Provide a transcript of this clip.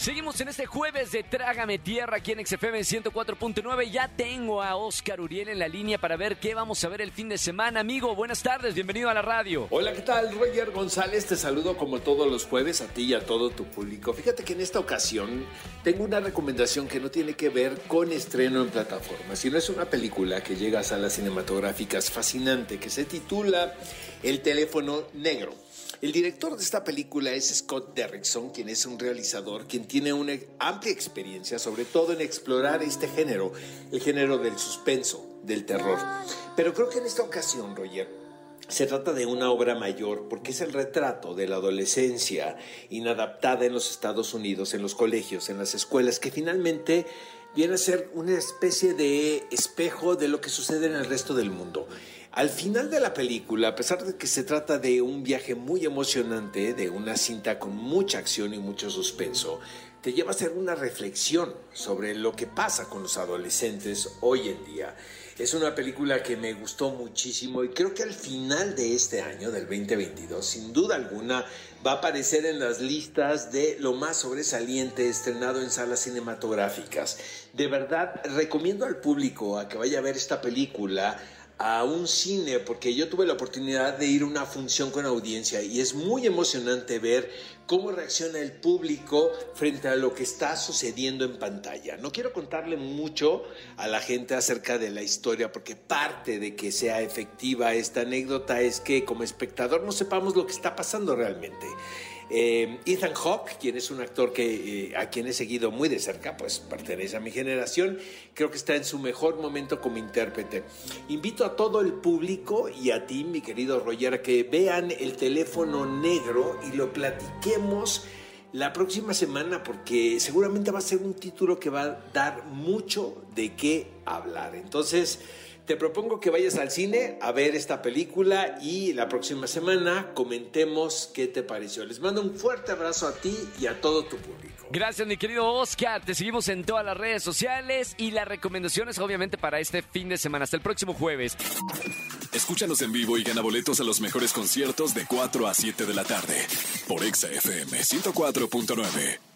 Seguimos en este jueves de Trágame Tierra aquí en XFM 104.9. Ya tengo a Oscar Uriel en la línea para ver qué vamos a ver el fin de semana. Amigo, buenas tardes, bienvenido a la radio. Hola, ¿qué tal? Roger González, te saludo como todos los jueves a ti y a todo tu público. Fíjate que en esta ocasión tengo una recomendación que no tiene que ver con estreno en plataforma, sino es una película que llega a salas cinematográficas fascinante que se titula El teléfono negro. El director de esta película es Scott Derrickson, quien es un realizador, quien tiene una amplia experiencia, sobre todo en explorar este género, el género del suspenso, del terror. Pero creo que en esta ocasión, Roger, se trata de una obra mayor porque es el retrato de la adolescencia inadaptada en los Estados Unidos, en los colegios, en las escuelas, que finalmente viene a ser una especie de espejo de lo que sucede en el resto del mundo. Al final de la película, a pesar de que se trata de un viaje muy emocionante, de una cinta con mucha acción y mucho suspenso, te lleva a hacer una reflexión sobre lo que pasa con los adolescentes hoy en día. Es una película que me gustó muchísimo y creo que al final de este año, del 2022, sin duda alguna, va a aparecer en las listas de lo más sobresaliente estrenado en salas cinematográficas. De verdad, recomiendo al público a que vaya a ver esta película a un cine porque yo tuve la oportunidad de ir a una función con audiencia y es muy emocionante ver cómo reacciona el público frente a lo que está sucediendo en pantalla. No quiero contarle mucho a la gente acerca de la historia porque parte de que sea efectiva esta anécdota es que como espectador no sepamos lo que está pasando realmente. Eh, Ethan Hawke, quien es un actor que, eh, a quien he seguido muy de cerca, pues pertenece a mi generación, creo que está en su mejor momento como intérprete. Invito a todo el público y a ti, mi querido Roger, a que vean el teléfono negro y lo platiquemos la próxima semana porque seguramente va a ser un título que va a dar mucho de qué hablar. Entonces, te propongo que vayas al cine a ver esta película y la próxima semana comentemos qué te pareció. Les mando un fuerte abrazo a ti y a todo tu público. Gracias, mi querido Oscar. Te seguimos en todas las redes sociales y las recomendaciones, obviamente, para este fin de semana. Hasta el próximo jueves. Escúchanos en vivo y gana boletos a los mejores conciertos de 4 a 7 de la tarde por Exa FM 104.9.